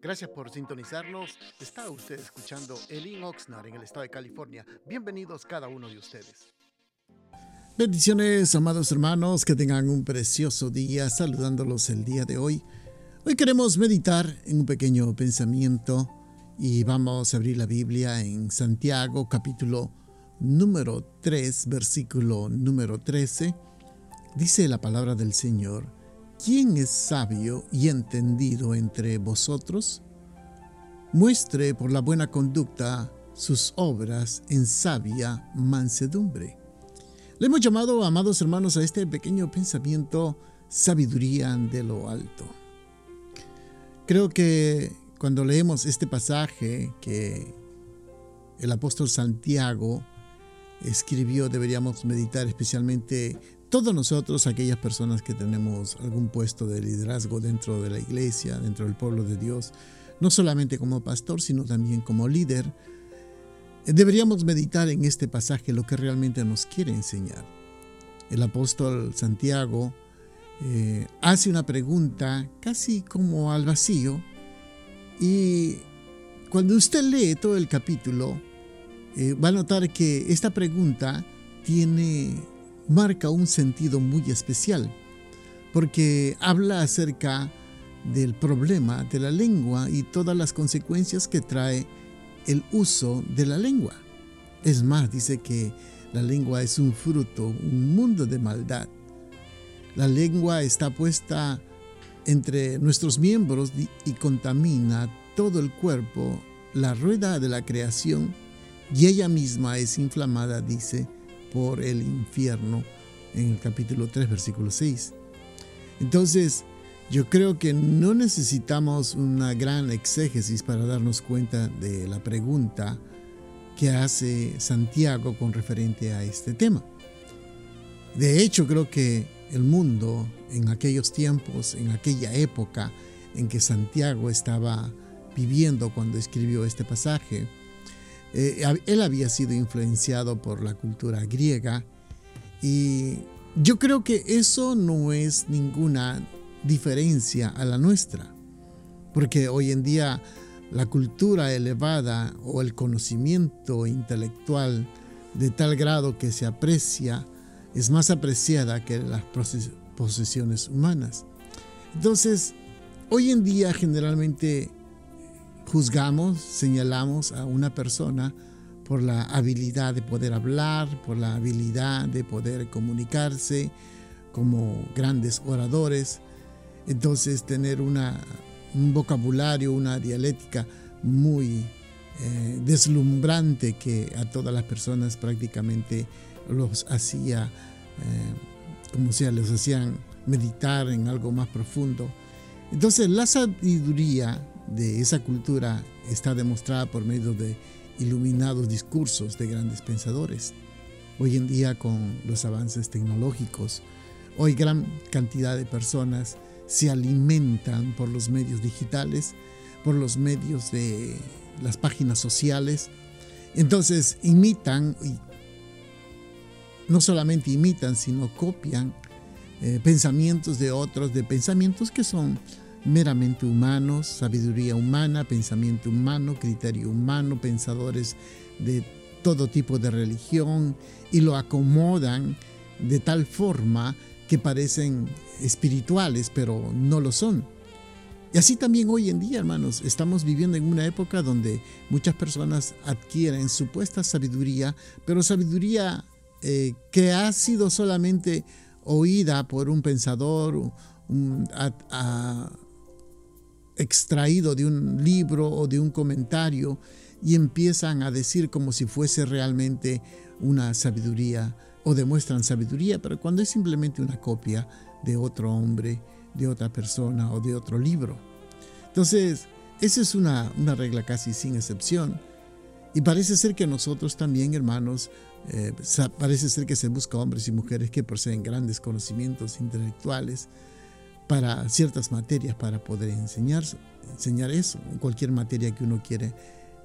Gracias por sintonizarnos. Está usted escuchando Elin Oxnard en el estado de California. Bienvenidos cada uno de ustedes. Bendiciones, amados hermanos, que tengan un precioso día saludándolos el día de hoy. Hoy queremos meditar en un pequeño pensamiento y vamos a abrir la Biblia en Santiago capítulo número 3, versículo número 13. Dice la palabra del Señor, ¿quién es sabio y entendido entre vosotros? Muestre por la buena conducta sus obras en sabia mansedumbre. Le hemos llamado, amados hermanos, a este pequeño pensamiento sabiduría de lo alto. Creo que cuando leemos este pasaje que el apóstol Santiago escribió, deberíamos meditar especialmente todos nosotros, aquellas personas que tenemos algún puesto de liderazgo dentro de la iglesia, dentro del pueblo de Dios, no solamente como pastor, sino también como líder, deberíamos meditar en este pasaje lo que realmente nos quiere enseñar. El apóstol Santiago eh, hace una pregunta casi como al vacío y cuando usted lee todo el capítulo, eh, va a notar que esta pregunta tiene, marca un sentido muy especial, porque habla acerca del problema de la lengua y todas las consecuencias que trae el uso de la lengua. Es más, dice que la lengua es un fruto, un mundo de maldad. La lengua está puesta entre nuestros miembros y contamina todo el cuerpo, la rueda de la creación, y ella misma es inflamada, dice, por el infierno en el capítulo 3, versículo 6. Entonces, yo creo que no necesitamos una gran exégesis para darnos cuenta de la pregunta que hace Santiago con referente a este tema. De hecho, creo que el mundo en aquellos tiempos, en aquella época en que Santiago estaba viviendo cuando escribió este pasaje, eh, él había sido influenciado por la cultura griega y yo creo que eso no es ninguna diferencia a la nuestra, porque hoy en día la cultura elevada o el conocimiento intelectual de tal grado que se aprecia es más apreciada que las posesiones humanas. Entonces, hoy en día generalmente juzgamos, señalamos a una persona por la habilidad de poder hablar, por la habilidad de poder comunicarse como grandes oradores. Entonces tener una, un vocabulario, una dialéctica muy eh, deslumbrante que a todas las personas prácticamente los hacía, eh, como sea, los hacían meditar en algo más profundo. Entonces la sabiduría de esa cultura está demostrada por medio de iluminados discursos de grandes pensadores. Hoy en día con los avances tecnológicos, hoy gran cantidad de personas se alimentan por los medios digitales, por los medios de las páginas sociales. Entonces imitan, y no solamente imitan, sino copian eh, pensamientos de otros, de pensamientos que son meramente humanos, sabiduría humana, pensamiento humano, criterio humano, pensadores de todo tipo de religión y lo acomodan de tal forma que parecen espirituales, pero no lo son. Y así también hoy en día, hermanos, estamos viviendo en una época donde muchas personas adquieren supuesta sabiduría, pero sabiduría eh, que ha sido solamente oída por un pensador, un, extraído de un libro o de un comentario y empiezan a decir como si fuese realmente una sabiduría o demuestran sabiduría, pero cuando es simplemente una copia de otro hombre, de otra persona o de otro libro. Entonces, esa es una, regla casi sin excepción. Y parece ser que nosotros también, hermanos, eh, parece ser que se busca hombres y mujeres que poseen grandes conocimientos intelectuales, para ciertas materias para poder enseñar, enseñar eso, cualquier materia que uno quiere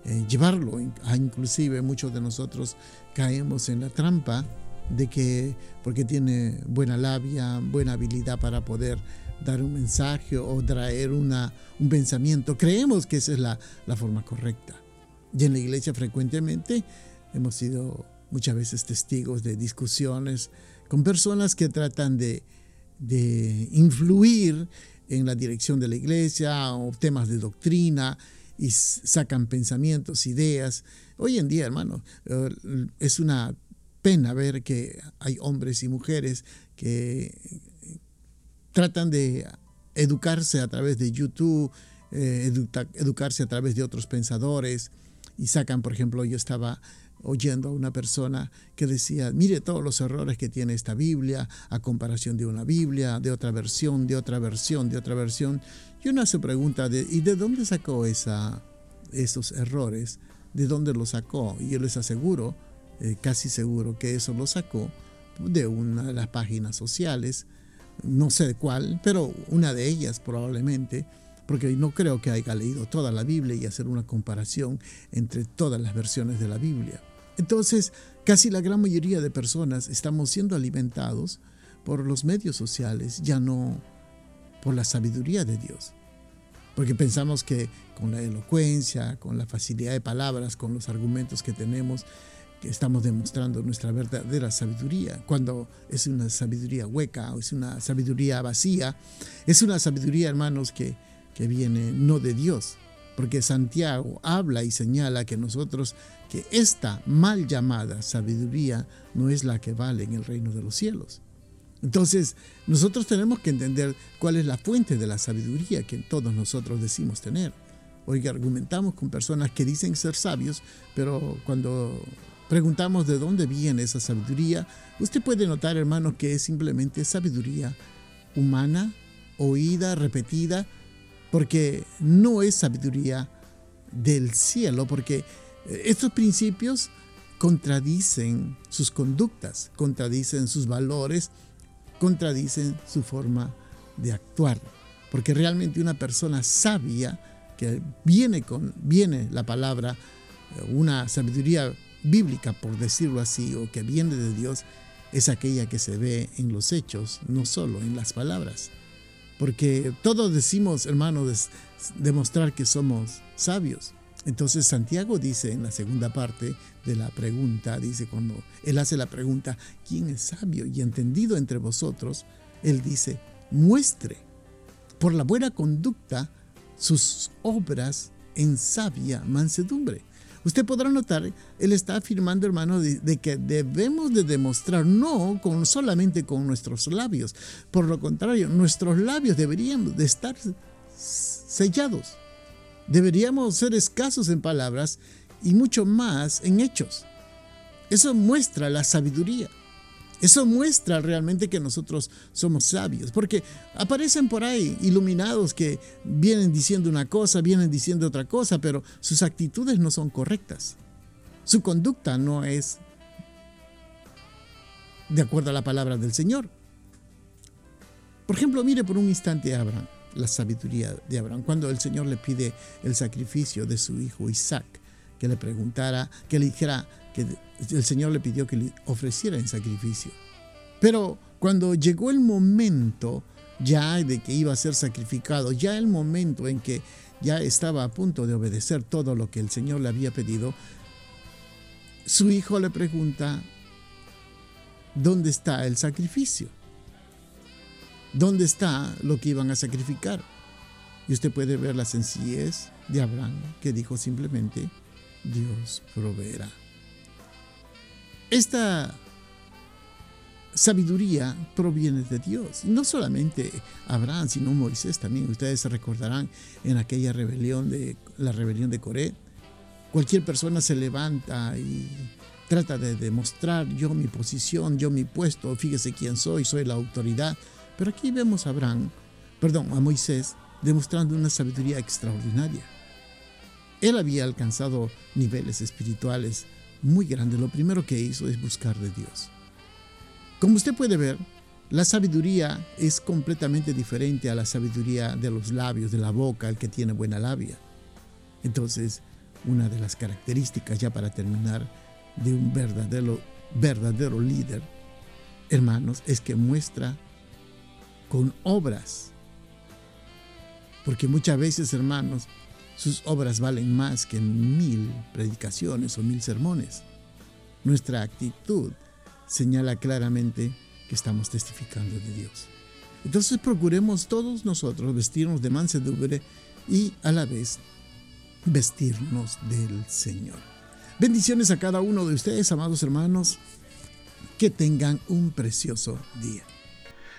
eh, llevarlo. Ah, inclusive muchos de nosotros caemos en la trampa de que porque tiene buena labia, buena habilidad para poder dar un mensaje o traer una, un pensamiento. Creemos que esa es la, la forma correcta. Y en la iglesia frecuentemente hemos sido muchas veces testigos de discusiones con personas que tratan de, de influir en la dirección de la iglesia o temas de doctrina y sacan pensamientos, ideas. Hoy en día, hermano, eh, es una pena ver que hay hombres y mujeres que tratan de educarse a través de YouTube, eh, educarse a través de otros pensadores y sacan, por ejemplo, yo estaba oyendo a una persona que decía, mire todos los errores que tiene esta Biblia a comparación de una Biblia, de otra versión, de otra versión, de otra versión. Y uno se pregunta, ¿y de dónde sacó esa, esos errores? ¿De dónde los sacó? Y yo les aseguro, eh, casi seguro, que eso lo sacó de una de las páginas sociales, no sé cuál, pero una de ellas probablemente, porque no creo que haya leído toda la Biblia y hacer una comparación entre todas las versiones de la Biblia. Entonces, casi la gran mayoría de personas estamos siendo alimentados por los medios sociales, ya no por la sabiduría de Dios. Porque pensamos que con la elocuencia, con la facilidad de palabras, con los argumentos que tenemos, que estamos demostrando nuestra verdadera sabiduría, cuando es una sabiduría hueca o es una sabiduría vacía, es una sabiduría, hermanos, que, que viene no de Dios, porque Santiago habla y señala que nosotros, que esta mal llamada sabiduría no es la que vale en el reino de los cielos. Entonces, nosotros tenemos que entender cuál es la fuente de la sabiduría que todos nosotros decimos tener. Hoy argumentamos con personas que dicen ser sabios, pero cuando preguntamos de dónde viene esa sabiduría, usted puede notar, hermano, que es simplemente sabiduría humana, oída, repetida, porque no es sabiduría del cielo, porque eh, estos principios contradicen sus conductas, contradicen sus valores, contradicen su forma de actuar. Porque realmente una persona sabia, que viene con, viene la palabra, eh, una sabiduría bíblica, por decirlo así, o que viene de Dios, es aquella que se ve en los hechos, no solo en las palabras. Porque todos decimos, hermanos, demostrar que somos sabios. Entonces Santiago dice en la segunda parte de la pregunta, dice cuando él hace la pregunta, ¿quién es sabio y entendido entre vosotros? Él dice, muestre por la buena conducta sus obras en sabia mansedumbre. Usted podrá notar, él está afirmando, hermano, de, que debemos de demostrar, no con, solamente con nuestros labios. Por lo contrario, nuestros labios deberían de estar sellados. Deberíamos ser escasos en palabras y mucho más en hechos. Eso muestra la sabiduría. Eso muestra realmente que nosotros somos sabios, porque aparecen por ahí iluminados que vienen diciendo una cosa, vienen diciendo otra cosa, pero sus actitudes no son correctas. Su conducta no es de acuerdo a la palabra del Señor. Por ejemplo, mire por un instante a Abraham, la sabiduría de Abraham, cuando el Señor le pide el sacrificio de su hijo Isaac, que le preguntara, que le dijera, que el Señor le pidió que le ofreciera en sacrificio. Pero cuando llegó el momento ya de que iba a ser sacrificado, ya el momento en que ya estaba a punto de obedecer todo lo que el Señor le había pedido, su hijo le pregunta, ¿dónde está el sacrificio? ¿Dónde está lo que iban a sacrificar? Y usted puede ver la sencillez de Abraham, que dijo simplemente, Dios proveerá. Esta sabiduría proviene de Dios. No solamente Abraham, sino Moisés también. Ustedes se recordarán en aquella rebelión de la rebelión de Coré. Cualquier persona se levanta y trata de demostrar yo mi posición, yo mi puesto, fíjese quién soy, soy la autoridad. Pero aquí vemos a Abraham, perdón, a Moisés, demostrando una sabiduría extraordinaria. Él había alcanzado niveles espirituales muy grande, lo primero que hizo es buscar de Dios. Como usted puede ver, la sabiduría es completamente diferente a la sabiduría de los labios, de la boca, el que tiene buena labia. Entonces, una de las características, ya para terminar, de un verdadero, verdadero líder, hermanos, es que muestra con obras porque muchas veces, hermanos, sus obras valen más que mil predicaciones o mil sermones. Nuestra actitud señala claramente que estamos testificando de Dios. Entonces procuremos todos nosotros vestirnos de mansedumbre y a la vez vestirnos del Señor. Bendiciones a cada uno de ustedes, amados hermanos. Que tengan un precioso día.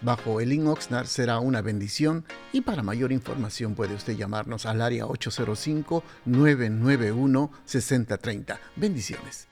bajo el Oxnard será una bendición y para mayor información puede usted llamarnos al área 805-991-6030. Bendiciones.